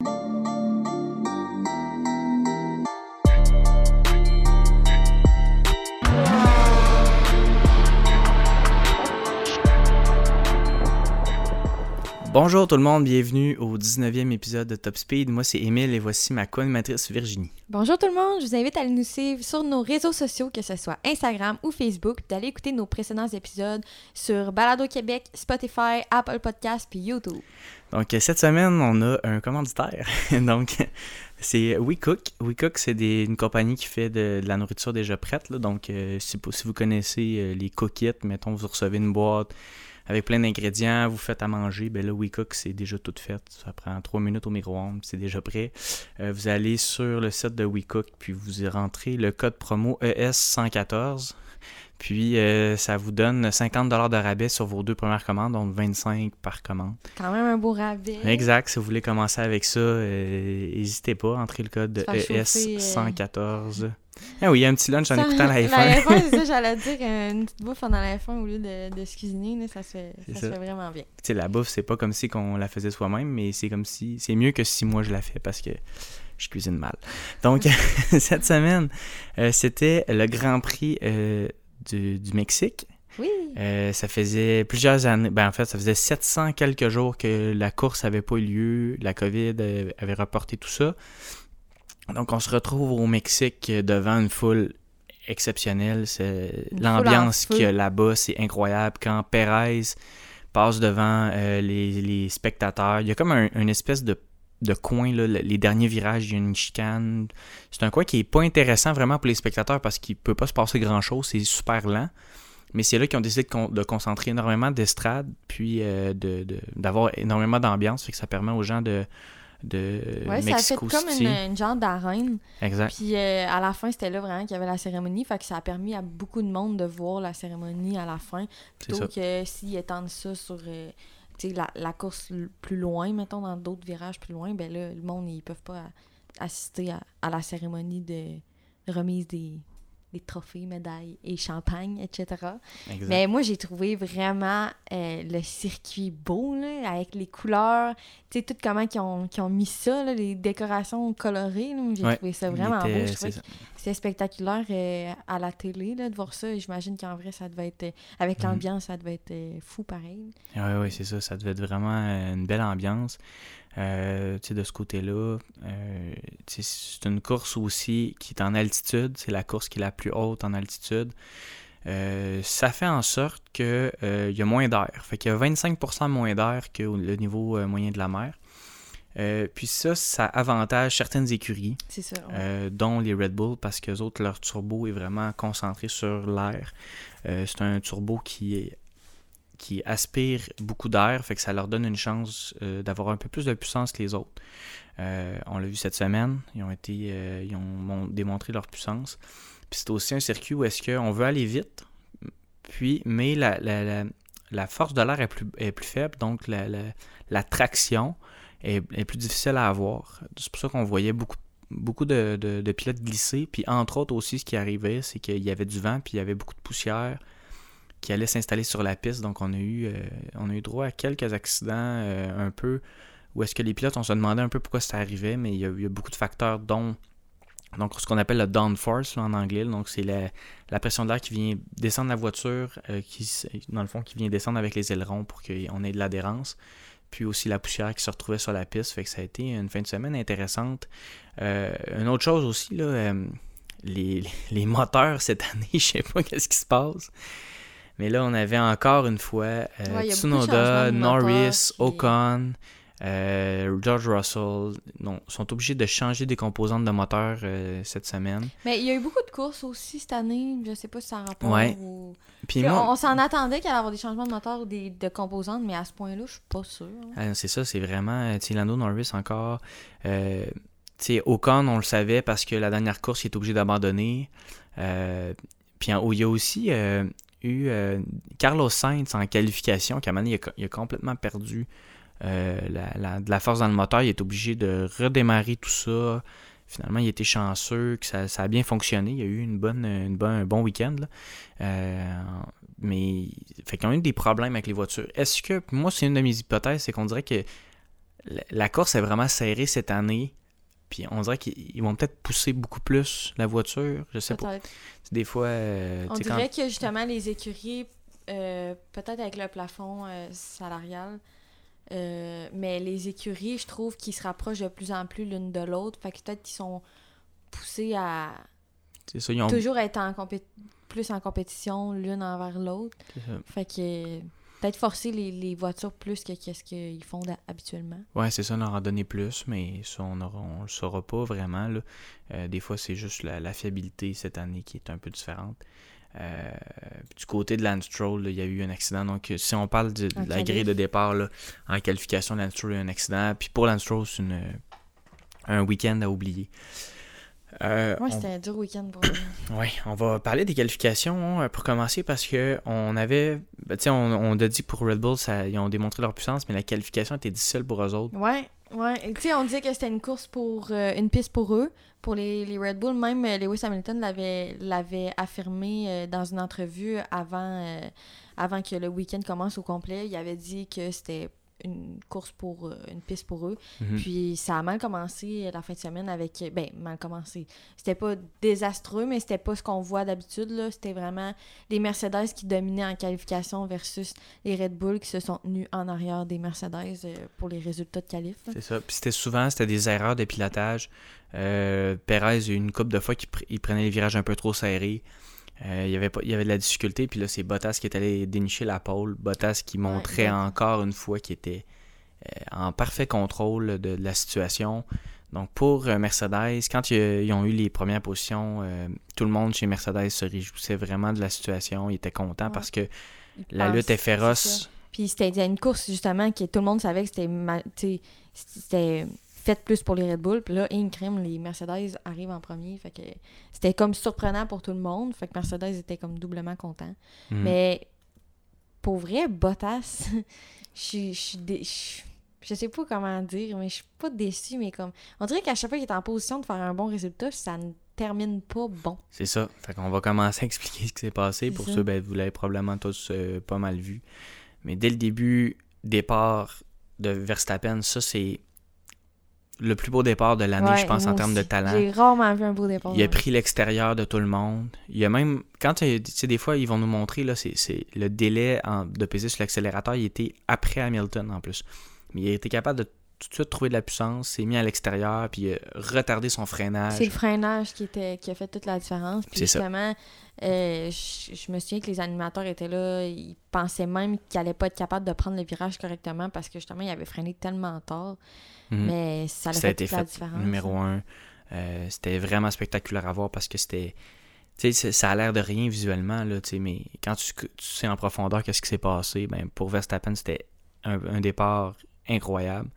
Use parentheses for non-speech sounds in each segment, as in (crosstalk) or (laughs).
you Bonjour tout le monde, bienvenue au 19e épisode de Top Speed. Moi c'est Émile et voici ma co-animatrice Virginie. Bonjour tout le monde, je vous invite à aller nous suivre sur nos réseaux sociaux, que ce soit Instagram ou Facebook, puis d'aller écouter nos précédents épisodes sur Balado Québec, Spotify, Apple Podcasts puis YouTube. Donc cette semaine, on a un commanditaire. (laughs) Donc c'est WeCook. WeCook, c'est une compagnie qui fait de, la nourriture déjà prête. Donc euh, si, si, vous connaissez euh, les cookits, mettons vous recevez une boîte avec plein d'ingrédients, vous faites à manger, ben là, WeCook, c'est déjà tout fait. Ça prend trois minutes au micro-ondes, c'est déjà prêt. Euh, vous allez sur le site de WeCook, puis vous y rentrez le code promo ES114. Puis euh, ça vous donne 50 de rabais sur vos deux premières commandes, donc 25 par commande. Quand même un beau rabais. Exact. Si vous voulez commencer avec ça, euh, n'hésitez pas, entrez le code ES114. Ah oui, il y a un petit lunch en écoutant la F1. La F1, c'est ça, (laughs) j'allais dire, une petite bouffe pendant la F1 au lieu de, de se cuisiner, ça, se fait, ça, se fait vraiment bien. Tu sais, la bouffe, c'est pas comme si on la faisait soi-même, mais c'est comme si. C'est mieux que si moi je la fais parce que je cuisine mal. Donc, (laughs) (laughs) cette semaine, euh, c'était le Grand Prix euh, du, du, Mexique. Oui. Euh, ça faisait plusieurs années, ben en fait, ça faisait 700 quelques jours que la course avait pas eu lieu, la COVID avait reporté tout ça. Donc, on se retrouve au Mexique devant une foule exceptionnelle. C'est l'ambiance qu'il y a là-bas, c'est incroyable. Quand Perez passe devant euh, les, spectateurs, il y a comme un, une espèce de, de coin, là, les derniers virages, il y a une chicane. C'est un coin qui est pas intéressant vraiment pour les spectateurs parce qu'il peut pas se passer grand-chose, c'est super lent. Mais c'est là qu'ils ont décidé de, concentrer énormément d'estrades, puis euh, d'avoir énormément d'ambiance, fait que ça permet aux gens de, de ouais, ça a fait comme une, genre d'arène. Exact. Puis euh, à la fin, c'était là vraiment qu'il y avait la cérémonie. Fait que ça a permis à beaucoup de monde de voir la cérémonie à la fin. Plutôt que s'ils étendent ça sur euh, la, la, course plus loin, mettons, dans d'autres virages plus loin, ben là, le monde, ils peuvent pas assister à, à la cérémonie de remise des, des trophées, médailles et champagne, etc. Mais moi, j'ai trouvé vraiment euh, le circuit beau, là, avec les couleurs, tu sais, tout comment ils ont, ont, mis ça, là, les décorations colorées. J'ai trouvé ça vraiment beau. C'est spectaculaire euh, à la télé là, de voir ça. J'imagine qu'en vrai, ça devait être, avec mhm. l'ambiance, ça devait être euh, fou pareil. Oui, oui, c'est ça. Ça devait être vraiment une belle ambiance. Euh, de ce côté-là, euh, c'est une course aussi qui est en altitude. C'est la course qui est la plus haute en altitude. Euh, ça fait en sorte qu'il il y a moins d'air. Fait qu'il y a 25% moins d'air que le niveau moyen de la mer. Puis ça, ça avantage certaines écuries, dont les Red Bull, parce que autres, leur turbo est vraiment concentré sur l'air. c'est un turbo qui est qui aspirent beaucoup d'air, fait que ça leur donne une chance euh, d'avoir un peu plus de puissance que les autres. Euh, on l'a vu cette semaine, ils ont été, euh, ils ont démontré leur puissance. Puis c'est aussi un circuit où est-ce qu'on veut aller vite, puis mais la, la, la, force de l'air est plus, est plus faible, donc la, la traction est, plus difficile à avoir. C'est pour ça qu'on voyait beaucoup beaucoup de, de, pilotes glisser. Puis entre autres aussi, ce qui arrivait, c'est qu'il y avait du vent, puis il y avait beaucoup de poussière qui allait s'installer sur la piste. Donc on a eu, euh, on a eu droit à quelques accidents euh, un peu où est-ce que les pilotes, on se demandait un peu pourquoi ça arrivait, mais il y, a, beaucoup de facteurs dont donc ce qu'on appelle le downforce en anglais. Donc c'est la, pression de l'air qui vient descendre la voiture, euh, qui dans le fond qui vient descendre avec les ailerons pour qu'on ait de l'adhérence. Puis aussi la poussière qui se retrouvait sur la piste. Fait que ça a été une fin de semaine intéressante. une autre chose aussi, là, les, (laughs) les, moteurs cette année, (laughs) je sais pas qu'est-ce qui se passe. Mais là, on avait encore une fois euh, Tsunoda, Norris, Ocon, euh, George Russell. Non, sont obligés de changer des composantes de moteur euh, cette semaine. Mais il y a eu beaucoup de courses aussi cette année. Je sais pas si ça a rapport ouais. Puis on, s'en attendait qu'il allait avoir des changements de moteur ou des, de composantes, mais à ce point-là, je suis pas sûr. Ah, c'est ça, c'est vraiment... Lando Norris encore... Euh, Ocon, on le savait parce que la dernière course, il est obligé d'abandonner. puis il y a aussi eu euh, Carlos Sainz en qualification, qui il a, il a complètement perdu euh, la, de la force dans le moteur. Il est obligé de redémarrer tout ça. Finalement, il était chanceux, que ça, ça a bien fonctionné. Il y a eu une bonne, une bonne un bon week-end. Euh, mais fait y a eu des problèmes avec les voitures. Est-ce que, moi, c'est une de mes hypothèses, c'est qu'on dirait que la course est vraiment serrée cette année. Puis on dirait qu'ils vont peut-être pousser beaucoup plus la voiture. Je sais pas. Des fois. Euh, on dirait que justement les écuries, euh, peut-être avec le plafond euh, salarial, mais les écuries, je trouve qu'ils se rapprochent de plus en plus l'une de l'autre. Fait que peut-être qu'ils sont poussés à. Toujours être en plus en compétition l'une envers l'autre. Fait que Peut-être forcer les, voitures plus que ce qu'ils font habituellement. Ouais, c'est ça, on en donné plus, mais ça, on ne le saura pas vraiment. Là. Euh, des fois, c'est juste la, fiabilité cette année qui est un peu différente. Euh, du côté de Lance Stroll, il y a eu un accident. Donc, si on parle de, la grille de départ en qualification, Lance Stroll a eu un accident. Puis pour Lance Stroll, c'est un week-end à oublier. Euh, ouais, c'était un dur week-end pour Oui, (coughs) on va parler des qualifications hein, pour commencer parce que on avait. Ben, tu sais, on, on, a dit pour Red Bull, ça, ils ont démontré leur puissance, mais la qualification était difficile pour eux autres. Ouais, ouais. Tu sais, on disait que c'était une course pour. Euh, une piste pour eux, pour les, Red Bull. Même euh, Lewis Hamilton l'avait affirmé dans une entrevue avant, avant que le week-end commence au complet. Il avait dit que c'était une course pour euh, une piste pour eux. Mhm. Puis ça a mal commencé la fin de semaine avec ben mal commencé. C'était pas désastreux mais c'était pas ce qu'on voit d'habitude c'était vraiment les Mercedes qui dominaient en qualification versus les Red Bull qui se sont tenus en arrière des Mercedes euh, pour les résultats de qualif. C'est ça. Puis c'était souvent c'était des erreurs de pilotage. Euh, Perez, une couple de fois qu'il prenait les virages un peu trop serrés. Euh, il, y avait pas, il y avait de la difficulté, puis là, c'est Bottas qui est allé dénicher la pole. Bottas qui montrait encore une fois qu'il était euh, en parfait contrôle de, la situation. Donc, pour euh, Mercedes, quand ils, ont eu les premières positions, tout le monde chez Mercedes se réjouissait vraiment de la situation. Il était content parce que la lutte est féroce. Puis c'était une course, justement, que tout le monde savait que c'était. C'était fait plus pour les Red Bull. Puis là, crime, les Mercedes arrivent en premier. Fait que c'était comme surprenant pour tout le monde. Fait que Mercedes était comme doublement content. Mhm. Mais pour vrai, Bottas, (laughs) je suis. Je sais pas comment dire, mais je suis pas déçu, mais comme. On dirait qu'à chaque fois qu'il est en position de faire un bon résultat, ça ne termine pas bon. C'est ça. Fait qu'on va commencer à expliquer ce qui s'est passé. Pour ceux, ben, vous l'avez probablement tous euh, pas mal vu. Mais dès le début, départ de Verstappen, ça c'est le plus beau départ de l'année, je pense, en termes de talent. J'ai rarement vu un beau départ. Il a pris l'extérieur de tout le monde. Il a même, quand tu sais, des fois, ils vont nous montrer, là, c'est le délai de peser sur l'accélérateur, il était après Hamilton en plus. Mais il a été capable de tout de suite trouver de la puissance, s'est mis à l'extérieur, puis retarder son freinage. C'est le freinage qui, était, qui a fait toute la différence. Puis justement, euh, je, me souviens que les animateurs étaient là, ils pensaient même qu'il n'allait pas être capable de prendre le virage correctement parce que justement, il avait freiné tellement tard. Mhm. Mais ça a, fait, toute la différence. Numéro un. Euh, c'était vraiment spectaculaire à voir parce que c'était. Tu sais, ça a l'air de rien visuellement, là, mais quand tu, sais en profondeur qu'est-ce qui s'est passé, ben, pour Verstappen, c'était un, départ incroyable.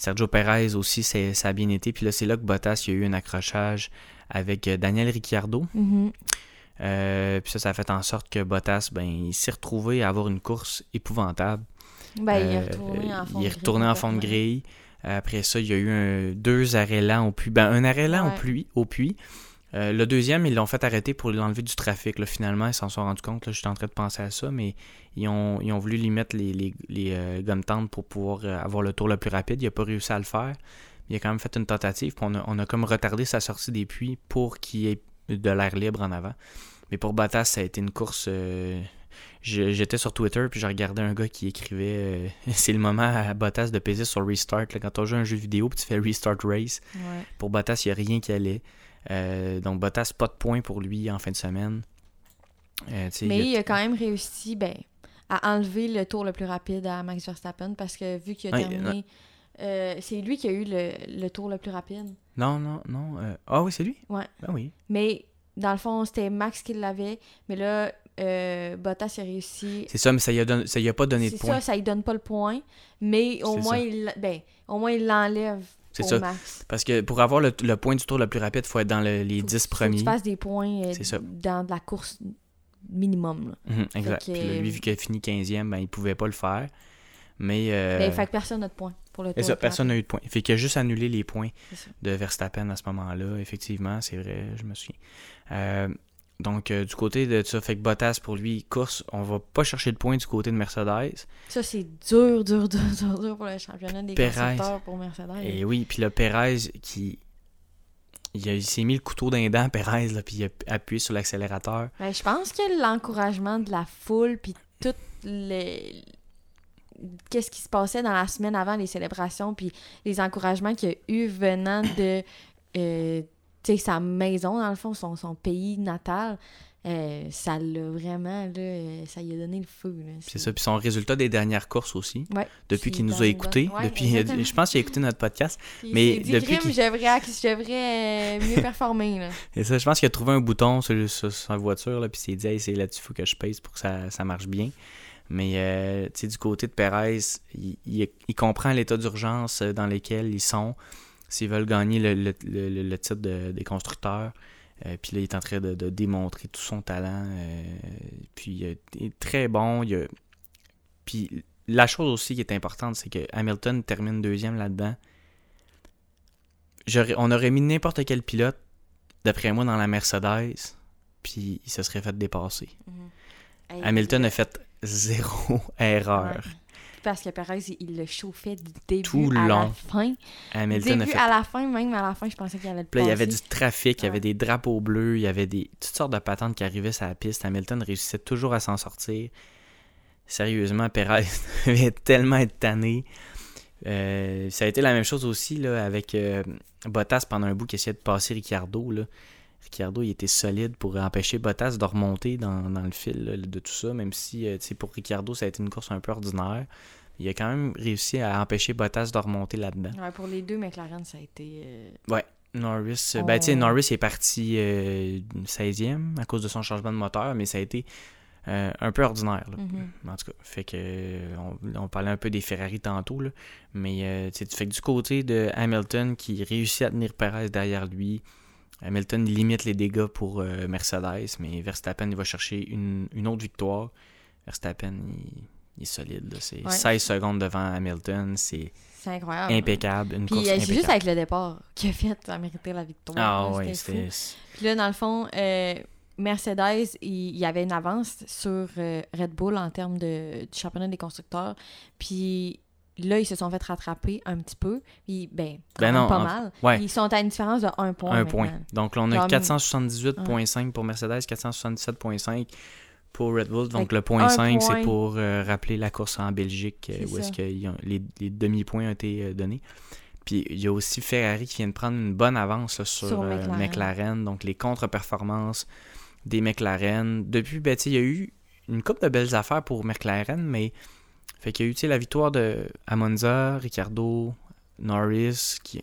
Sergio Perez aussi, ça a bien été. Puis là, c'est là que Bottas il y a eu un accrochage avec euh, Daniel Ricciardo. Mhm. Euh, puis ça, ça a fait en sorte que Bottas, ben, il s'est retrouvé à avoir une course épouvantable. Ben, il est retourné en fond il est retourné en fond de grille. Après ça, il y a eu deux arrêts lents au puits. Ben, un arrêt lent au puits. Au puits. Euh, le deuxième, ils l'ont fait arrêter pour l'enlever du trafic. Là, finalement, ils s'en sont rendus compte. Là, j'étais en train de penser à ça, mais ils ont, ils ont voulu lui mettre les, les, les euh, pour pouvoir euh, avoir le tour le plus rapide. Il n'a pas réussi à le faire. Il a quand même fait une tentative. on, a, on a comme retardé sa sortie des puits pour qu'il y ait de l'air libre en avant. Mais pour Bottas, ça a été une course j'étais sur Twitter puis j'ai regardé un gars qui écrivait euh, (laughs) c'est le moment à Bottas de peser sur restart quand on joue un jeu vidéo puis tu fais restart race pour Bottas il n'y a rien qui allait euh, donc Bottas pas de points pour lui en fin de semaine. Euh, mais il a... quand même réussi ben, à enlever le tour le plus rapide à Max Verstappen parce que vu qu'il a terminé c'est lui qui a eu le, tour le plus rapide. Non non non ah oui c'est lui? Ouais. Ben oui. Mais dans le fond, c'était Max qui l'avait, mais là, euh, Bottas a réussi. C'est ça, mais ça ne ça a pas donné de point. C'est ça, ça lui donne pas le point, mais au moins, il, ben, au moins il l'enlève. C'est ça. Max. Parce que pour avoir le, point du tour le plus rapide, il faut être dans les 10 premiers. Il faut que tu des points euh, dans la course minimum. Mhm, exact. Puis lui, vu qu'il a fini 15e, ben, il pouvait pas le faire. Mais. Euh... Ben, fait que personne n'a de points pour le tour. Ça, personne n'a eu de points. Fait qu'il a juste annulé les points de Verstappen à ce moment-là. Effectivement, c'est vrai, je me souviens. Euh, Donc, euh, du côté de ça, fait que Bottas, pour lui, course, on va pas chercher de points du côté de Mercedes. Ça, c'est dur, dur, dur, dur, dur pour le championnat des constructeurs pour Mercedes. Et oui, puis le Perez qui. Il, s'est mis le couteau d'un dent, Perez, là, puis il a appuyé sur l'accélérateur. Ben, je pense que l'encouragement de la foule, puis tout les qu'est-ce qui se passait dans la semaine avant les célébrations, puis les encouragements qu'il y a eu venant de euh, sa maison, dans le fond, son, son pays natal. Euh, ça l'a vraiment, là, euh, ça lui a donné le feu. C'est ça, puis son résultat des dernières courses aussi. Ouais, depuis qu'il nous a écoutés. depuis, je pense qu'il a écouté notre podcast. mais dit, depuis qu'il... je devrais, je devrais mieux performer. Là. (laughs) Et ça, je pense qu'il a trouvé un bouton sur, sa voiture, là, puis il s'est dit, hey, c'est là-dessus, il faut que je pèse pour que ça, ça marche bien. Mais euh, du côté de Perez, il, il, comprend l'état d'urgence dans lequel ils sont. S'ils veulent gagner le, le, le, titre des constructeurs, euh, puis là, il est en train de, démontrer tout son talent. Euh, puis il est très bon. Il Puis la chose aussi qui est importante, c'est que Hamilton termine deuxième là-dedans. On aurait mis n'importe quel pilote, d'après moi, dans la Mercedes, puis il se serait fait dépasser. Mm-hmm. Hamilton a fait zéro (laughs) erreur. Parce que Perez, il le chauffait du début à la fin. Hamilton début à la fin, même à la fin, je pensais qu'il allait le passer. il y avait du trafic, il y avait des drapeaux bleus, il y avait des toutes sortes de patentes qui arrivaient sur la piste. Hamilton réussissait toujours à s'en sortir. Sérieusement, Perez (laughs) devait tellement être tanné. Euh, ça a été la même chose aussi là, avec euh, Bottas pendant un bout qui essayait de passer Ricciardo. Là. Ricciardo, il était solide pour empêcher Bottas de remonter dans, le fil de tout ça, même si euh, pour Ricciardo, ça a été une course un peu ordinaire. Il a quand même réussi à empêcher Bottas de remonter là-dedans. Ouais, pour les deux McLaren, ça a été. Euh, ouais, Norris. Euh, ben, tu sais, Norris est parti 16e à cause de son changement de moteur, mais ça a été un peu ordinaire. Mm-hmm. En tout cas, fait que on, parlait un peu des Ferrari tantôt, là, mais tu fais que du côté de Hamilton qui réussit à tenir Perez derrière lui, Hamilton limite les dégâts pour euh, Mercedes, mais Verstappen il va chercher une, autre victoire. Verstappen il, est solide. C'est 16 secondes devant Hamilton. C'est incroyable. Impeccable. Une Puis c'est juste avec le départ qu'il a fait à mériter la victoire. Ah oui, c'était. Puis là, dans le fond, euh, Mercedes, il y avait une avance sur euh, Red Bull en termes de, du championnat des constructeurs. Puis Là, ils se sont fait rattraper un petit peu. Puis, ben, ben pas mal. Ils sont à une différence de 1 point. Un point. Donc là, on a 478,5 pour Mercedes, 477,5 pour Red Bull. Donc le point 5, c'est pour euh, rappeler la course en Belgique euh, où est-ce que les, demi-points ont été euh, donnés. Puis il y a aussi Ferrari qui vient de prendre une bonne avance sur, McLaren. McLaren. Donc les contre-performances des McLaren. Depuis, ben, il y a eu une couple de belles affaires pour McLaren, mais fait qu'il y a eu la victoire de Amonza, Ricardo, Norris, qui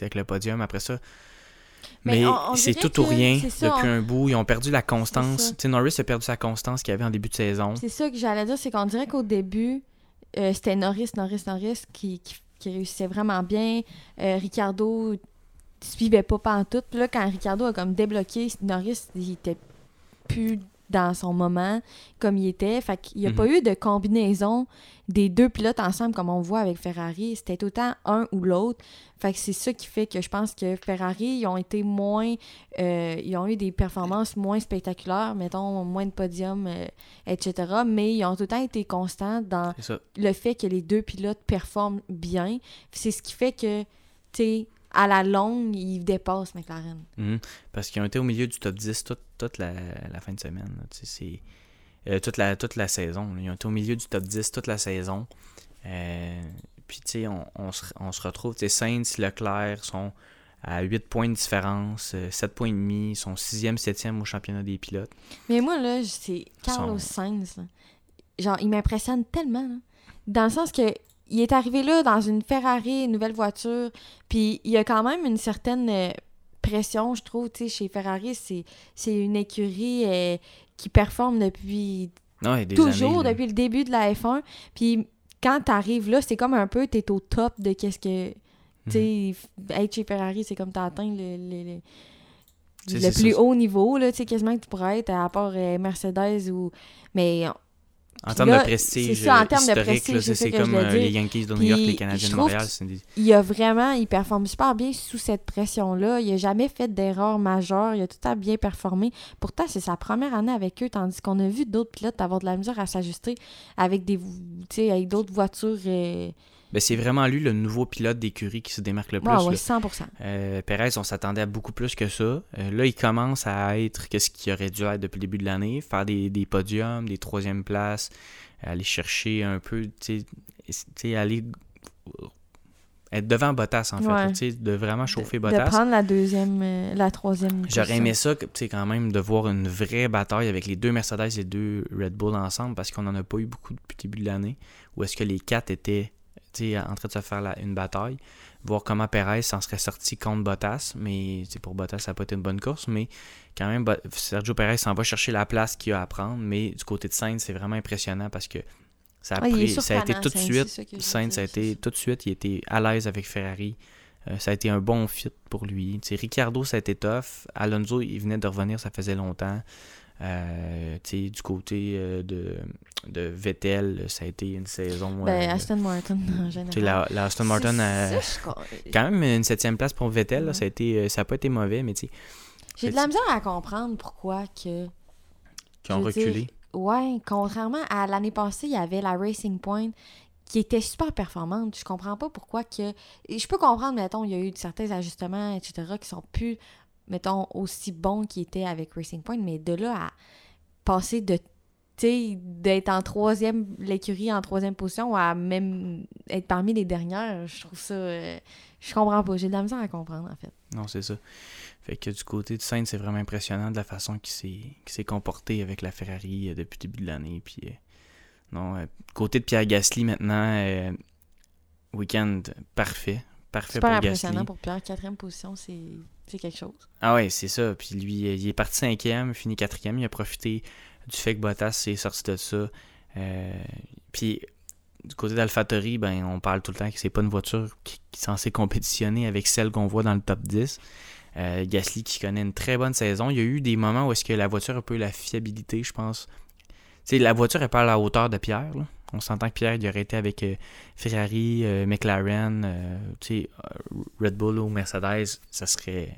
avec le podium après ça. Mais, c'est tout ou rien depuis un bout. Ils ont perdu la constance. Norris a perdu sa constance qu'il avait en début de saison. C'est ça que j'allais dire, c'est qu'on dirait qu'au début, euh, c'était Norris, Norris, Norris qui, qui, réussissait vraiment bien. Euh, Ricardo suivait pas en tout. Puis là, quand Ricardo a comme débloqué, Norris, il était plus dans son moment comme il était. Fait qu'il n'y a pas mhm. eu de combinaison des deux pilotes ensemble comme on voit avec Ferrari. C'était autant un ou l'autre. Fait que c'est ça qui fait que je pense que Ferrari, ils ont été moins... Euh, ils ont eu des performances moins spectaculaires, mettons, moins de podiums, euh, etc. Mais ils ont tout le temps été constants dans le fait que les deux pilotes performent bien. C'est ce qui fait que, tu sais, à la longue, ils dépassent McLaren. Mhm. Parce qu'ils ont été au milieu du top 10 toute, la, fin de semaine. C'est, euh, toute, la, toute la saison. Ils ont été au milieu du top 10 toute la saison. Euh, puis, tu sais, on, on, se, on, se, retrouve. Sainz, Leclerc sont à 8 points de différence, 7 euh, points et demi, ils sont 6e, 7e au championnat des pilotes. Mais moi, là, c'est Carlos Sainz. Genre, il m'impressionne tellement. Dans le sens que il est arrivé là dans une Ferrari, une nouvelle voiture, puis il y a quand même une certaine euh, pression, je trouve, tu sais, chez Ferrari, c'est une écurie euh, qui performe depuis toujours, depuis le début de la F1, puis quand t'arrives là, c'est comme un peu, t'es au top de qu'est-ce que... Tu sais, mhm. être chez Ferrari, c'est comme t'atteins le, le, le plus haut niveau, là, tu sais, quasiment que tu pourrais être, à part euh, Mercedes ou... Mais En termes de prestige, c'est ça, en termes de prestige, c'est comme euh, les Yankees de New York, les Canadiens de Montréal. Il a vraiment, il performe super bien sous cette pression-là. Il a jamais fait d'erreur majeure. Il a tout à bien performé. Pourtant, c'est sa première année avec eux, tandis qu'on a vu d'autres pilotes avoir de la misère à s'ajuster avec des, avec d'autres voitures. Euh, ben, c'est vraiment lui le nouveau pilote d'écurie qui se démarque le plus. Ah oui, 100%. Euh, Perez, on s'attendait à beaucoup plus que ça. Euh, là, il commence à être ce qu'il aurait dû être depuis le début de l'année, faire des, podiums, des troisièmes places, aller chercher un peu, tu sais, aller être devant Bottas en fait, de vraiment chauffer Bottas. De prendre la deuxième, euh, la troisième. J'aurais aimé ça, quand même, de voir une vraie bataille avec les deux Mercedes et deux Red Bull ensemble parce qu'on n'en a pas eu beaucoup depuis le début de l'année. Où est-ce que les quatre étaient en train de se faire une bataille, voir comment Perez s'en serait sorti contre Bottas. Mais pour Bottas, ça n'a pas été une bonne course. Mais quand même, Sergio Perez s'en va chercher la place qu'il a à prendre. Mais du côté de Sainz, c'est vraiment impressionnant parce que ça a, pris, ça a été tout de suite. Sainz, a été tout de suite, il était à l'aise avec Ferrari. Euh, ça a été un bon fit pour lui. T'sais, Ricardo, ça a été tough. Alonso, il venait de revenir, ça faisait longtemps. Euh, du côté euh, de, de Vettel, ça a été une saison. Ben, euh, Aston Martin en général. La, Aston Martin a quand même une septième place pour Vettel. ça n'a pas été mauvais, mais tu J'ai de la misère à comprendre pourquoi que. Qui ont reculé. ouais, contrairement à l'année passée, il y avait la Racing Point qui était super performante. Je comprends pas pourquoi que. Je peux comprendre, mettons, il y a eu certains ajustements, etc., qui sont plus mettons, aussi bon qu'il était avec Racing Point, mais de là à passer de d'être en troisième, l'écurie en troisième position, à même être parmi les dernières, je trouve ça. Euh, je comprends pas. J'ai de la misère à comprendre, en fait. Non, c'est ça. Fait que du côté de Sainz, c'est vraiment impressionnant de la façon qu'il s'est comporté avec la Ferrari euh, depuis le début de l'année. Puis, euh, non, côté de Pierre Gasly maintenant, week-end parfait. Parfait Super impressionnant pour Pierre. Quatrième position, c'est quelque chose. Ah ouais, c'est ça. Puis lui, il est parti cinquième, fini quatrième. Il a profité du fait que Bottas s'est sorti de ça. Euh, puis du côté d'AlphaTauri, ben, on parle tout le temps que c'est pas une voiture qui, est censée compétitionner avec celle qu'on voit dans le top 10. Euh, Gasly qui connaît une très bonne saison. Il y a eu des moments où est-ce que la voiture a peu la fiabilité, je pense. sais, la voiture est pas à la hauteur de Pierre. On s'entend que Pierre il aurait été avec euh, Ferrari, McLaren, Red Bull ou Mercedes, ça serait.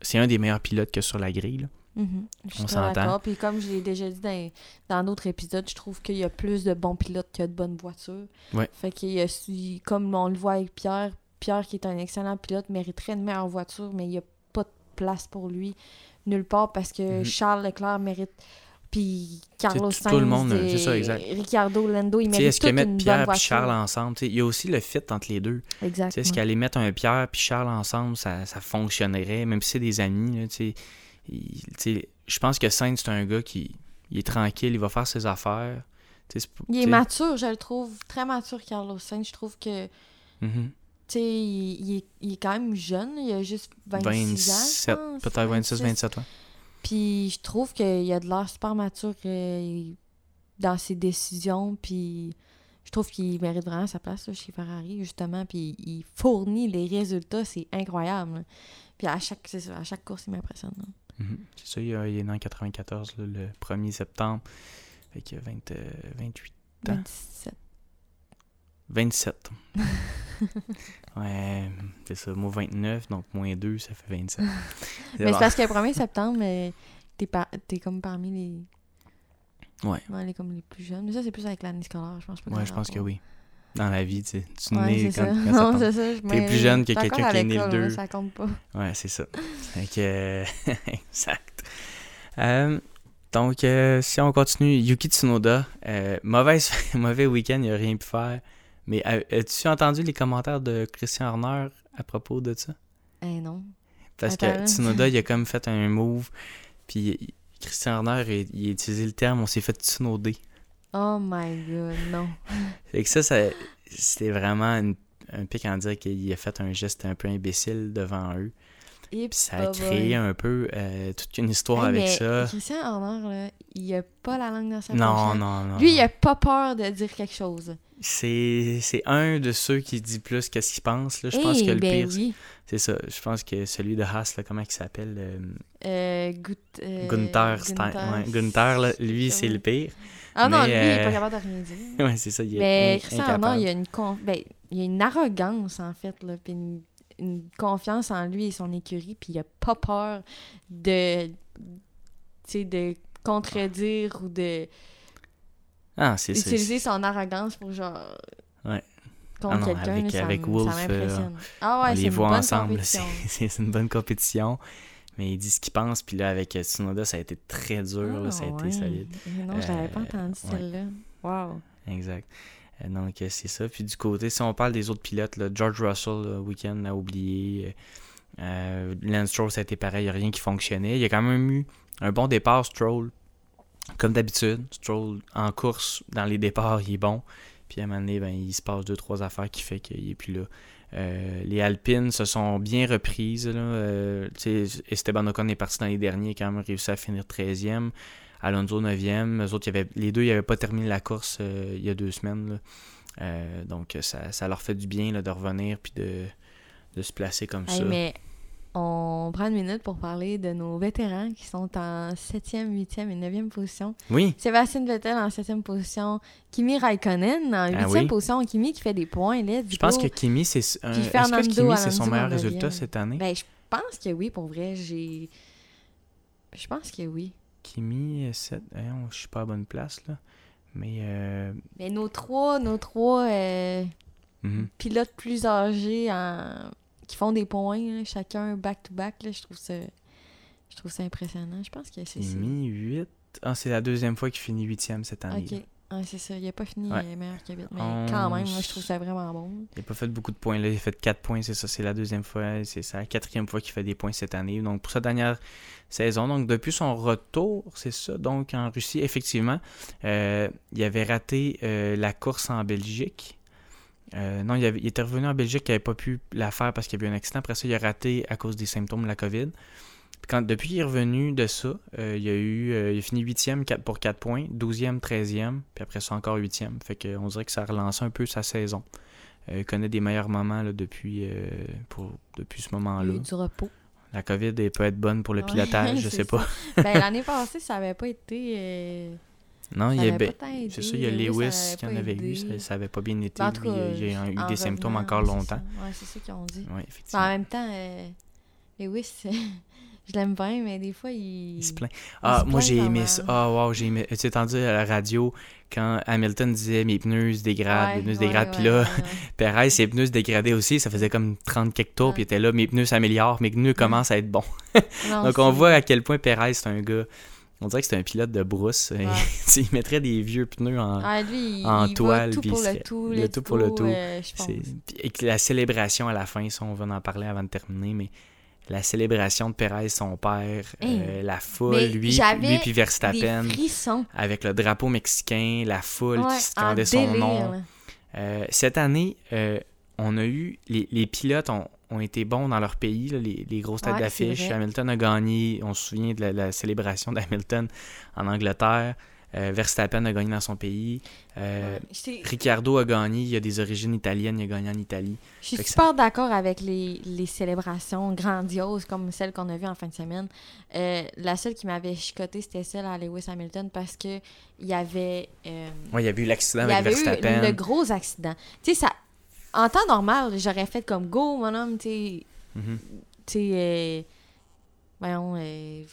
C'est un des meilleurs pilotes que sur la grille. Mhm. Je suis d'accord. Puis comme je l'ai déjà dit dans, d'autres épisodes, je trouve qu'il y a plus de bons pilotes que de bonnes voitures. Ouais. Fait qu'il comme on le voit avec Pierre, Pierre qui est un excellent pilote mériterait une meilleure voiture, mais il n'y a pas de place pour lui nulle part parce que mhm. Charles Leclerc mérite puis Carlos Sainz, tout le monde, c'est ça, exact. Ricardo Lando, ils mettent Est-ce qu'ils mettent Pierre et Charles ensemble? Il y a aussi le fit entre les deux. Exactement. Est-ce qu'aller mettre un Pierre et Charles ensemble, ça, ça fonctionnerait, même si c'est des amis. Je pense que Sainz, c'est un gars qui il est tranquille, il va faire ses affaires. il est mature, je le trouve très mature, Carlos Sainz. Je trouve que. Mm-hmm. il, est, il, est, quand même jeune, il a juste 26 ans. Peut-être 26, 27 ans. Puis je trouve qu'il a de l'air super mature euh, dans ses décisions. Puis je trouve qu'il mérite vraiment sa place chez Ferrari, justement. Puis il fournit les résultats, c'est incroyable. Puis à chaque, à chaque course, il m'impressionne. Mhm. C'est ça, il, est né en 94, le 1er septembre. Fait qu'il a 20, 28 ans. 27. 27. (laughs) (laughs) ouais, c'est ça. Moi, 29, donc moins 2, ça fait 27. (laughs) mais c'est parce que le 1er septembre, t'es, es comme parmi les. Ouais. ouais. les, comme les plus jeunes. Mais ça, c'est plus avec l'année scolaire, je pense. Pas ouais, je pense que oui. Dans la vie, tu sais. Tu ouais, nais quand, quand non, c'est ça. T'es plus jeune que quelqu'un qui est né le 2. ça compte pas. Ouais, c'est ça. Fait que. (laughs) exact. Euh, donc, euh, si on continue, Yuki Tsunoda, euh, mauvaise, mauvais week-end, il n'a rien pu faire. Mais as-tu entendu les commentaires de Christian Horner à propos de ça? Eh non. Parce que Tsunoda, il a (laughs) comme fait un move, puis Christian Horner, il, a utilisé le terme on s'est fait Tsunoder. Oh my god, non. (laughs) fait que ça, ça c'était vraiment un pic en dire qu'il a fait un geste un peu imbécile devant eux. Et puis ça a créé un peu euh, toute une histoire avec ça. Christian Horner, là, il a pas la langue dans sa poche. Non, non, non. Lui, il a pas peur de dire quelque chose. C'est un de ceux qui dit plus qu'est-ce qu'il pense. Là. Je pense que le ben pire, c'est ça. Je pense que celui de Haas, là, comment il s'appelle euh... euh, euh Gunther, Stein... Gunther, là, lui, c'est le pire. Ah non, lui, il est pas capable de rien dire. (laughs) ouais, c'est ça. Il est Mais Christian il y a une, ben, il y a une arrogance, en fait, là, puis une, une, confiance en lui et son écurie, puis il a pas peur de, de contredire ou de ah, c'est utiliser son arrogance pour genre. Ouais. Contre ah quelqu'un, avec, ça, avec Wolf, ça euh, ah ouais, on les voit ensemble. C'est une bonne compétition. Mais il dit ce qu'il pense, puis là, avec Tsunoda, ça a été très dur, là, ça a été solide. Non, je l'avais pas euh, entendu celle-là. Wow. Exact. Euh, donc, c'est ça. Puis du côté, si on parle des autres pilotes, là, George Russell, le week-end, a oublié. Euh, Lance Stroll, ça a été pareil, il n'y a rien qui fonctionnait. Il y a quand même eu un bon départ, Stroll. Comme d'habitude, Stroll en course, dans les départs, il est bon. Puis à un moment donné, ben, il se passe deux, trois affaires qui fait qu'il n'est plus là. Euh, les Alpines se sont bien reprises. Là. Euh, Esteban Ocon est parti dans les derniers, quand même réussi à finir 13e. Alonso 9e. Eux autres, les deux, ils n'avaient pas terminé la course euh, il y a deux semaines. donc ça, ça, leur fait du bien là, de revenir puis de, de se placer comme ça. Mais on prend une minute pour parler de nos vétérans qui sont en 7e, 8e et 9e position. Oui. Sébastien Vettel en 7e position. Kimi Raikkonen en 8e ah position. Kimi qui fait des points. Là, je pense que Kimi, c'est c'est son meilleur résultat cette année? Ben, je pense que oui, pour vrai. J'ai. Je pense que oui. Kimi, 7. Eh, je suis pas à bonne place, là. Mais. Euh... Mais nos trois, nos trois euh, mhm. pilotes plus âgés en qui font des points, chacun back-to-back. je trouve ça je trouve ça impressionnant. Je pense que c'est ça. mis 8. Ah, c'est la deuxième fois qu'il finit huitième cette année. OK. c'est ça. Il n'a pas fini meilleur que 8. Mais quand même, moi, je trouve ça vraiment bon. Il n'a pas fait beaucoup de points. Là. Il a fait 4 points, c'est ça. C'est la deuxième fois. C'est ça. La quatrième fois qu'il fait des points cette année. Donc, pour sa dernière saison. Donc, depuis son retour, c'est ça. Donc, en Russie, effectivement, euh, il avait raté euh, la course en Belgique. Euh, non, il, était revenu en Belgique, il n'avait pas pu la faire parce qu'il y avait eu un accident. Après ça, il a raté à cause des symptômes de la COVID. quand, depuis qu'il est revenu de ça, euh, il, a eu, euh, il a fini 8e pour 4 points, 12e, 13e, puis après ça encore 8e. Fait qu'on dirait que ça a relancé un peu sa saison. il connaît des meilleurs moments là, depuis, pour, depuis ce moment-là. Du repos. La COVID peut être bonne pour le pilotage, je (laughs) sais pas. ben, L'année passée, ça n'avait pas été non, il y a, c'est ça, il y a Lewis qui en avait eu, ça, n'avait pas bien été. Ben, il y a eu des symptômes encore longtemps. Oui, c'est ça qu'ils ont dit. Ouais, effectivement. en même temps, euh, Lewis, (laughs) je l'aime bien, mais des fois, il. Il se plaint. Ah, moi, j'ai aimé ça. Ah, wow, j'ai aimé. Tu as entendu à la radio quand Hamilton disait mes pneus se dégradent, mes pneus se dégradent. puis là, (laughs) Perez, ses pneus se dégradaient aussi. Ça faisait comme 30 quelques tours, puis il était là, mes pneus s'améliorent, mes pneus commencent à être bons. (laughs) Donc, on voit à quel point Perez, c'est un gars on dirait que c'est un pilote de brousse. (laughs) il mettrait des vieux pneus en, ah, en toile. Tout pour le tout, le tout pour le tout. et la célébration à la fin, ça, on va en parler avant de terminer, mais la célébration de Perez, son père, euh, la foule, lui, lui puis Verstappen, avec le drapeau mexicain, la foule qui scandait son nom. Euh, cette année, euh, on a eu les, les pilotes ont, ont été bons dans leur pays, les, les, grosses têtes d'affiche. Hamilton a gagné, on se souvient de la, célébration d'Hamilton en Angleterre. Euh, Verstappen a gagné dans son pays. Euh, Ricciardo a gagné, il a des origines italiennes, il a gagné en Italie. Je suis super d'accord avec les, les, célébrations grandioses comme celles qu'on a vues en fin de semaine. Euh, la seule qui m'avait chicoté, c'était celle à Lewis Hamilton parce que il y avait. oui, il y avait eu l'accident avec Verstappen. Il y avait eu le gros accident. Tu sais, ça en temps normal, j'aurais fait comme go, mon homme, tu sais. Mm-hmm. Tu sais, euh, voyons. Euh,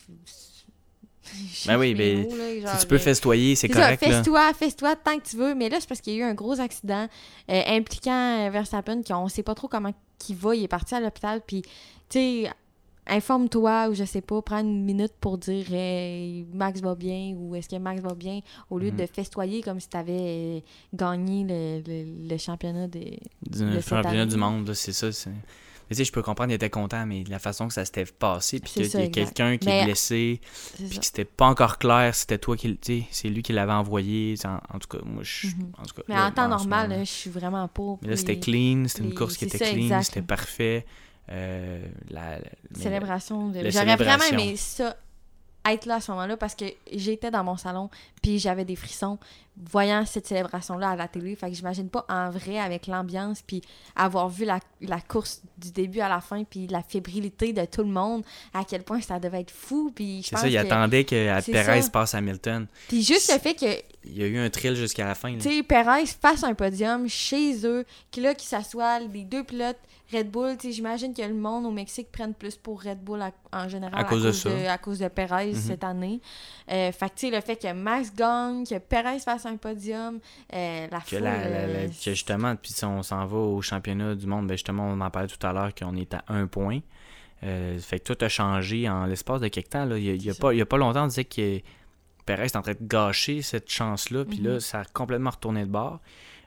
ben oui, (laughs) mais si tu peux euh, festoyer, c'est correct. Fais-toi, fais-toi tant que tu veux. Mais là, c'est parce qu'il y a eu un gros accident euh, impliquant Verstappen, qu'on sait pas trop comment il va. Il est parti à l'hôpital, puis, tu sais, informe-toi ou je sais pas, prends une minute pour dire Max va bien ou est-ce que Max va bien au lieu de mhm. festoyer comme si tu avais euh, gagné le, le, championnat de, du, championnat du monde, c'est ça. Mais tu sais, je peux comprendre qu'il était content, mais la façon que ça s'était passé, puis qu'il y a quelqu'un qui est blessé, puis que c'était pas encore clair, c'était toi qui, sais, c'est lui qui l'avait envoyé. En, tout cas, moi, je. Mhm. en tout cas, mais en temps normal, je suis vraiment pas. Mais là, c'était clean, c'était une course qui était clean, c'était parfait. Euh, la, célébration de. J'aurais vraiment aimé ça être là à ce moment-là parce que j'étais dans mon salon puis j'avais des frissons voyant cette célébration-là à la télé. Fait que j'imagine pas en vrai avec l'ambiance puis avoir vu la, course du début à la fin puis la fébrilité de tout le monde, à quel point ça devait être fou. Puis c'est ça, il attendait que Perez passe Hamilton. Puis juste le fait que... Il y a eu un thrill jusqu'à la fin. Tu sais, Perez fasse un podium chez eux, qu'il là, qui s'assoient, les deux pilotes Red Bull, j'imagine que le monde au Mexique prenne plus pour Red Bull en général à cause, de, à cause de Perez mhm. cette année. Euh, fait que, le fait que Max gagne, que Perez fasse un podium, euh, la que, euh, que justement, puis si on s'en va au championnat du monde, ben justement, on en parlait tout à l'heure qu'on est à un point. fait que tout a changé en l'espace de quelques temps. Là. Il n'y a, pas, a pas longtemps, on disait que Perez est en train de gâcher cette chance-là, puis là, mhm. ça a complètement retourné de bord.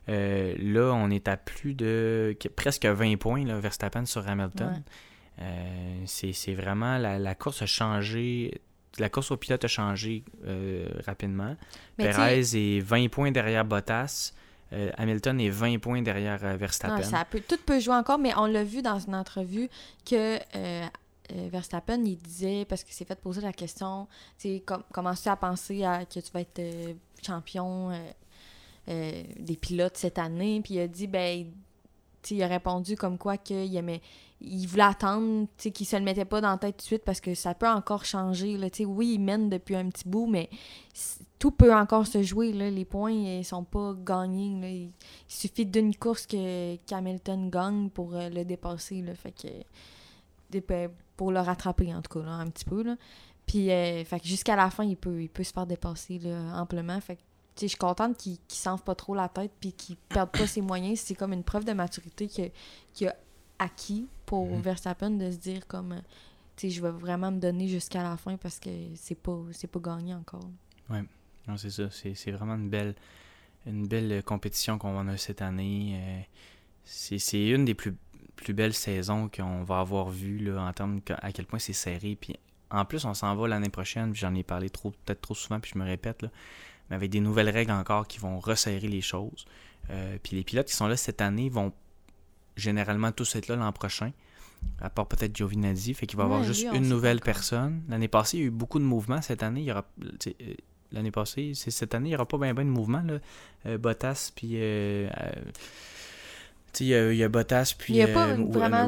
Euh, là, on est à plus de presque 20 points, là, Verstappen sur Hamilton. Euh, c'est vraiment la, course a changé. La course au pilote a changé euh, rapidement. Perez est 20 points derrière Bottas. Hamilton est 20 points derrière Verstappen. ça peut, tout peut jouer encore, mais on l'a vu dans une entrevue que Verstappen, il disait, parce qu'il s'est fait poser la question, tu sais, commencer à penser à, que tu vas être champion euh, des pilotes cette année. Puis il a dit, ben, il a répondu comme quoi qu'il aimait. Il voulait attendre, qu'il se le mettait pas dans la tête tout de suite parce que ça peut encore changer. Là, oui, il mène depuis un petit bout, mais tout peut encore se jouer. Là. Les points ils sont pas gagnés. Il, suffit d'une course que Hamilton gagne pour euh, le dépasser. Fait que, ben, pour le rattraper, en tout cas, un petit peu. Là. Puis, euh, jusqu'à la fin, il peut, il peut se faire dépasser amplement. Fait je suis contente qu'il ne pas trop la tête puis qu'il perde pas ses moyens. C'est comme une preuve de maturité qu'il a acquis pour mhm. Verstappen de se dire comme je vais vraiment me donner jusqu'à la fin parce que c'est pas c'est pas gagné encore. Oui, c'est ça. C'est vraiment une belle une belle compétition qu'on a cette année. Euh, c'est une des plus, plus belles saisons qu'on va avoir vues là, en termes de à quel point c'est serré. Puis en plus, on s'en va l'année prochaine. J'en ai parlé trop peut-être trop souvent, puis je me répète. Là mais avec des nouvelles règles encore qui vont resserrer les choses. Euh, puis les pilotes qui sont là cette année vont généralement tous être là l'an prochain, à part peut-être Giovinazzi, fait qu'il va y avoir juste une nouvelle personne. L'année passée, il y a eu beaucoup de mouvements. Cette année, il y aura. Euh, l'année passée, c'est cette année, il n'y aura pas bien ben de mouvements. Là. Euh, Bottas, puis. il y, a, il y, a Bottas, puis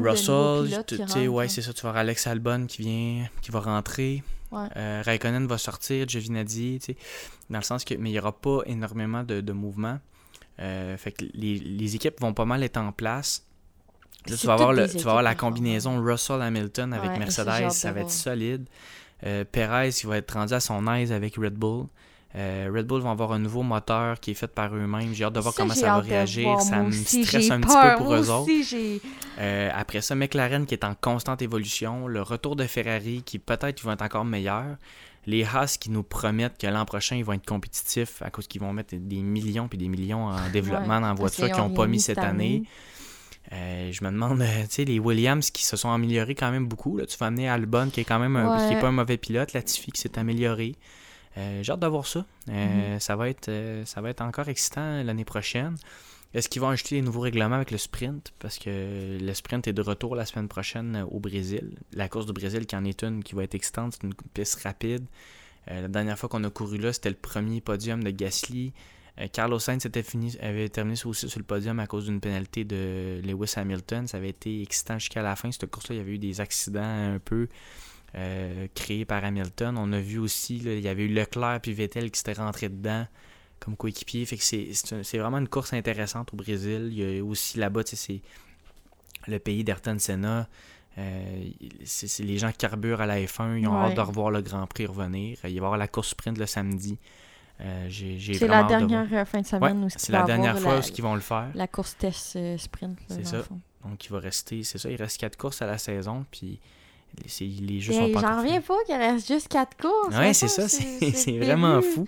Russell. ouais, c'est ça. Tu vas avoir Alex Albon qui vient, qui va rentrer. Ouais. Raikkonen va sortir, Giovinazzi, dans le sens que mais il n'y aura pas énormément de, de mouvements. Euh, fait que les, les, équipes vont pas mal être en place. Là, tu vas, avoir le, tu vas avoir la combinaison Russell-Hamilton avec Mercedes, ça va être solide. Euh, Perez, il va être rendu à son aise avec Red Bull. Euh, Red Bull va avoir un nouveau moteur qui est fait par eux-mêmes. J'ai hâte de voir comment ça va réagir. ça me stresse un petit peu pour eux autres. Euh, après ça, McLaren qui est en constante évolution. Le retour de Ferrari qui peut-être vont être encore meilleur. Les Haas qui nous promettent que l'an prochain ils vont être compétitifs à cause qu'ils vont mettre des millions et des millions en développement dans la voiture qu'ils n'ont pas mis cette année. Euh, je me demande, tu sais, les Williams qui se sont améliorés quand même beaucoup. Là. Tu vas amener Albon qui est quand même qui est pas un mauvais pilote, Latifi qui s'est amélioré. Euh, j'ai hâte de voir ça. Euh, mhm. ça, va être, euh, ça va être encore excitant l'année prochaine. Est-ce qu'ils vont ajouter des nouveaux règlements avec le sprint? Parce que le sprint est de retour la semaine prochaine au Brésil. La course du Brésil qui en est une qui va être excitante, c'est une piste rapide. la dernière fois qu'on a couru là, c'était le premier podium de Gasly. Carlos Sainz était fini, avait terminé aussi sur le podium à cause d'une pénalité de Lewis Hamilton. Ça avait été excitant jusqu'à la fin. Cette course-là, il y avait eu des accidents un peu. Euh, créé par Hamilton. On a vu aussi, il y avait eu Leclerc puis Vettel qui s'étaient rentrés dedans comme coéquipier. Fait que c'est vraiment une course intéressante au Brésil. Il y a aussi là-bas, c'est le pays d'Ayrton Senna. Euh, c'est les gens qui carburent à la F1. Ils ont hâte de revoir le Grand Prix revenir. Il va y avoir la course sprint le samedi. Euh, c'est la dernière fin de semaine où C'est la dernière fois où ils vont le faire. La course test sprint. C'est ça. Donc il va rester, c'est ça, il reste quatre courses à la saison. Puis les, jeux sont pas J'en reviens pas qu'il reste juste 4 courses. Ouais, c'est ça, c'est vraiment fou.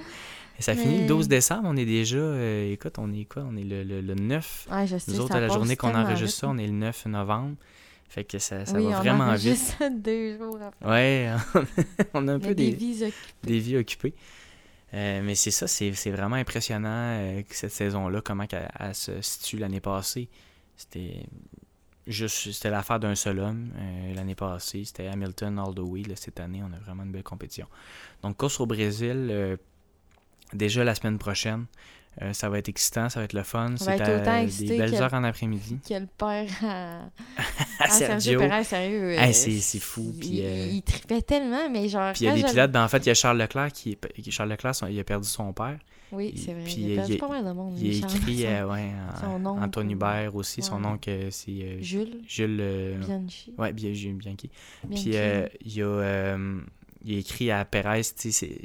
Ça finit le 12 décembre, on est déjà. Euh, écoute, on est quoi? On est le, le, 9. Ouais, je sais, Nous autres, à la journée qu'on enregistre ça, on est le 9 novembre. Fait que ça, ça va vraiment vite. Ça (laughs) deux jours après. Ouais, (laughs) on a un peu des, des, vies occupées. Des vies occupées. Euh, mais c'est ça, c'est vraiment impressionnant euh, cette saison-là, comment elle, se situe l'année passée. C'était c'était l'affaire d'un seul homme l'année passée. C'était Hamilton all the way. cette année, on a vraiment une belle compétition. Donc, course au Brésil, déjà la semaine prochaine. Euh, ça va être excitant, ça va être le fun. C'est des belles heures en après-midi. Quel père à, à (laughs) Sergio. Sérieux. Euh, c'est fou. il, euh, il, tripait tellement, mais genre. Puis il y a des pilotes, ben, en fait, il y a Charles Leclerc qui. Charles Leclerc, il a perdu son père. Oui, c'est vrai. Puis il a perdu pas mal de monde. Il a écrit, (laughs) ouais, son nom, Antoine Hubert aussi, son nom, que c'est. Jules. Jules. Bianchi. Ouais, Bianchi. Bianchi. Puis il y a il a écrit à Perez,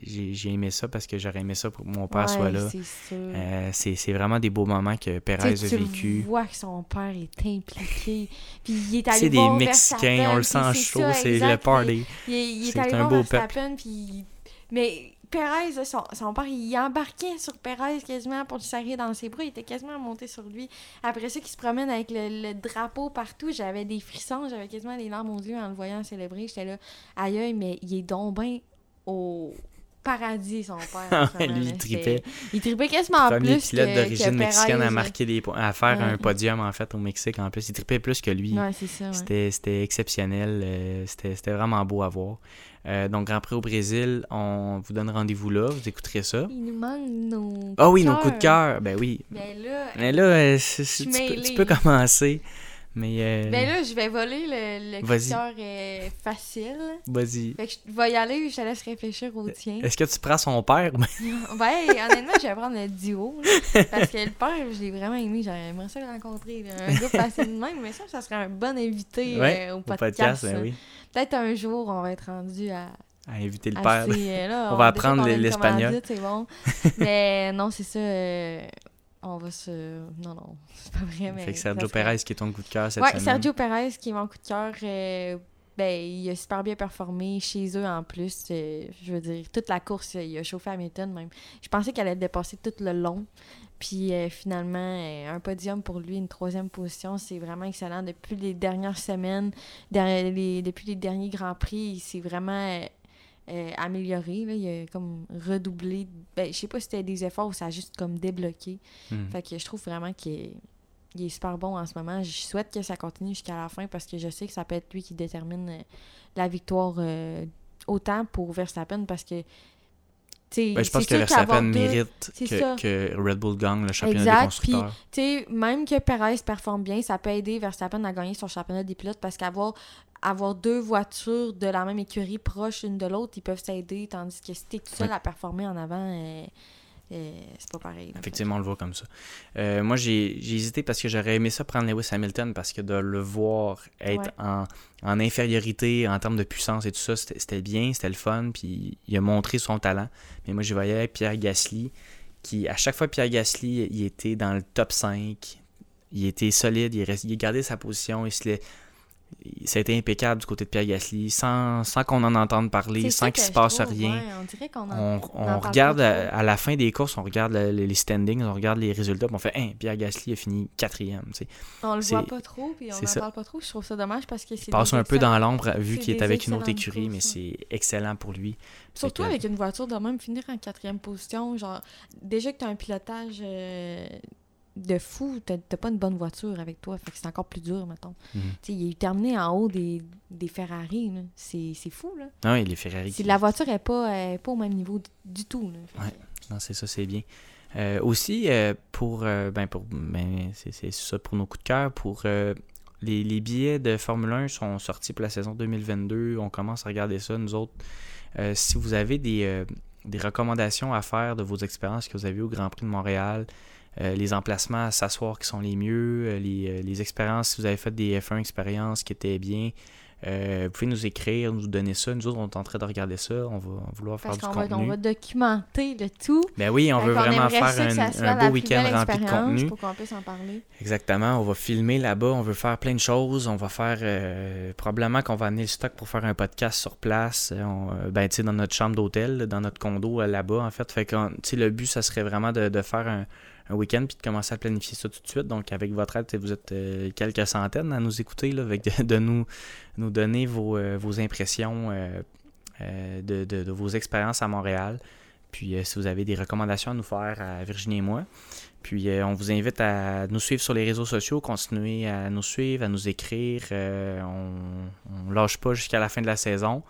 j'ai aimé ça parce que j'aurais aimé ça pour que mon père soit là. Euh, c'est vraiment des beaux moments que Perez a vécu. Tu vois que son père est impliqué. Puis il est allé C'est des Mexicains, on le sent chaud, c'est le party. Il, il est, allé un beau Verstappen, puis... Mais Perez, son, père, il embarquait sur Perez quasiment pour lui serrer dans ses bras. Il était quasiment monté sur lui. Après ça, qu'il se promène avec le, drapeau partout, j'avais des frissons, j'avais quasiment des larmes aux yeux en le voyant célébrer. J'étais là, aïe aïe, mais il est donc bien au paradis, son père. (laughs) lui, il tripait. Il tripait quasiment Premier plus. pilote d'origine mexicaine à marquer des points, à faire un podium en fait au Mexique en plus. Il tripait plus que lui. Ouais. C'était exceptionnel. Euh, c'était vraiment beau à voir. Euh, donc, Grand Prix au Brésil, on vous donne rendez-vous là, vous écouterez ça. Il nous manque nos. Ah oui, nos coups de cœur. Ben oui. Ben là, Mais là, euh, tu, peux, commencer. Mais euh... Ben là, je vais voler le, le euh, facile. Vas-y. Fait que je vais y aller, je te laisse réfléchir au tien. Est-ce que tu prends son père? ben, (laughs) honnêtement, je vais prendre le duo. parce que le père, je l'ai vraiment aimé. J'aimerais ça le rencontrer. Un gars facile de même, mais ça, ça serait un bon invité au podcast. Au podcast ben oui. Peut-être un jour, on va être rendu à. À inviter le père. Euh, on, va apprendre l'espagnol. C'est bon. mais non, c'est ça. Euh, on va se. Non, non, (laughs) c'est pas vrai. Mais fait que Sergio Perez qui est ton coup de cœur cette ouais, semaine. Sergio Perez qui est mon coup de cœur. Euh, ben, il a super bien performé chez eux en plus. je veux dire, toute la course, il a chauffé Hamilton même. Je pensais qu'elle allait dépasser tout le long. Puis euh, finalement, euh, un podium pour lui, une troisième position, c'est vraiment excellent. Depuis les dernières semaines, depuis les derniers Grands Prix, il s'est vraiment euh, amélioré. Il a comme redoublé. Ben, je sais pas si c'était des efforts ou ça a juste comme débloqué. Hmm. Fait que je trouve vraiment qu'il est, super bon en ce moment. Je souhaite que ça continue jusqu'à la fin parce que je sais que ça peut être lui qui détermine la victoire autant pour Verstappen parce que ben, je pense que Verstappen mérite que, Red Bull gagne le championnat des constructeurs. Puis, même que Perez performe bien, ça peut aider Verstappen à gagner son championnat des pilotes parce qu'avoir avoir deux voitures de la même écurie proches l'une de l'autre, ils peuvent s'aider, tandis que si tu es tout seul à performer en avant, euh, c'est pas pareil. Effectivement, on le voit comme ça. Euh, moi, j'ai hésité parce que j'aurais aimé ça prendre Lewis Hamilton parce que de le voir être en, en, infériorité en termes de puissance et tout ça, c'était bien, c'était le fun, puis il a montré son talent. Mais moi, je voyais Pierre Gasly, qui, à chaque fois, Pierre Gasly, il était dans le top 5. Il était solide, il, rest, il gardait sa position, il se, ça a été impeccable du côté de Pierre Gasly, sans, sans qu'on en entende parler, sans qu'il se passe rien. on, on, regarde à, la fin des courses, on regarde les standings, on regarde les résultats, puis on fait hein, Pierre Gasly a fini quatrième. T'sais. On le voit pas trop, puis on n'en parle pas trop. Je trouve ça dommage parce que c'est. Passe un peu dans l'ombre vu qu'il est avec une autre écurie, mais c'est excellent pour lui. Surtout avec une voiture de même, finir en quatrième position. Genre, déjà que tu as un pilotage. Euh, de fou, t'as pas une bonne voiture avec toi, fait que c'est encore plus dur, mettons. Mhm. Il est terminé en haut des, des Ferrari, c'est fou, là. Ah oui, les Ferrari. Si la voiture est pas, pas au même niveau du, tout, là. non, c'est ça, c'est bien. Euh, aussi, euh, pour, euh, ben, pour ben, c'est ça pour nos coups de cœur, pour les, les, billets de Formule 1 sont sortis pour la saison 2022, on commence à regarder ça, nous autres. si vous avez des, des recommandations à faire de vos expériences que vous avez au Grand Prix de Montréal, euh, les emplacements à s'asseoir qui sont les mieux, euh, les, euh, les, expériences, si vous avez fait des F1 expériences qui étaient bien, vous pouvez nous écrire, nous donner ça. Nous autres, on est en train de regarder ça. On va vouloir faire du contenu. Va, on va documenter le tout. Ben oui, on veut vraiment faire un, beau week-end rempli de contenu. Pour qu'on puisse en parler. Exactement. On va filmer là-bas. On veut faire plein de choses. On va faire... probablement qu'on va amener le stock pour faire un podcast sur place. ben, tu sais, dans notre chambre d'hôtel, dans notre condo là-bas, en fait. Fait que, le but, ça serait vraiment de, de faire un un week-end puis de commencer à planifier ça tout de suite. Donc, avec votre aide, vous êtes euh, quelques centaines à nous écouter, avec de, nous, nous donner vos, euh, impressions euh, de, de, vos expériences à Montréal. Puis si vous avez des recommandations à nous faire à Virginie et moi, puis on vous invite à nous suivre sur les réseaux sociaux, continuer à nous suivre, à nous écrire. on ne lâche pas jusqu'à la fin de la saison.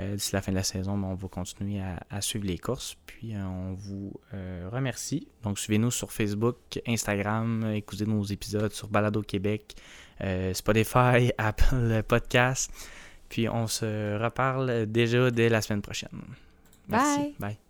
Euh, d'ici la fin de la saison, ben, on va continuer à, suivre les courses. Puis euh, on vous euh, remercie. Donc suivez-nous sur Facebook, Instagram, écoutez nos épisodes sur Balado Québec, Spotify, (laughs) Apple Podcast. Puis on se reparle déjà dès la semaine prochaine. Merci. Bye.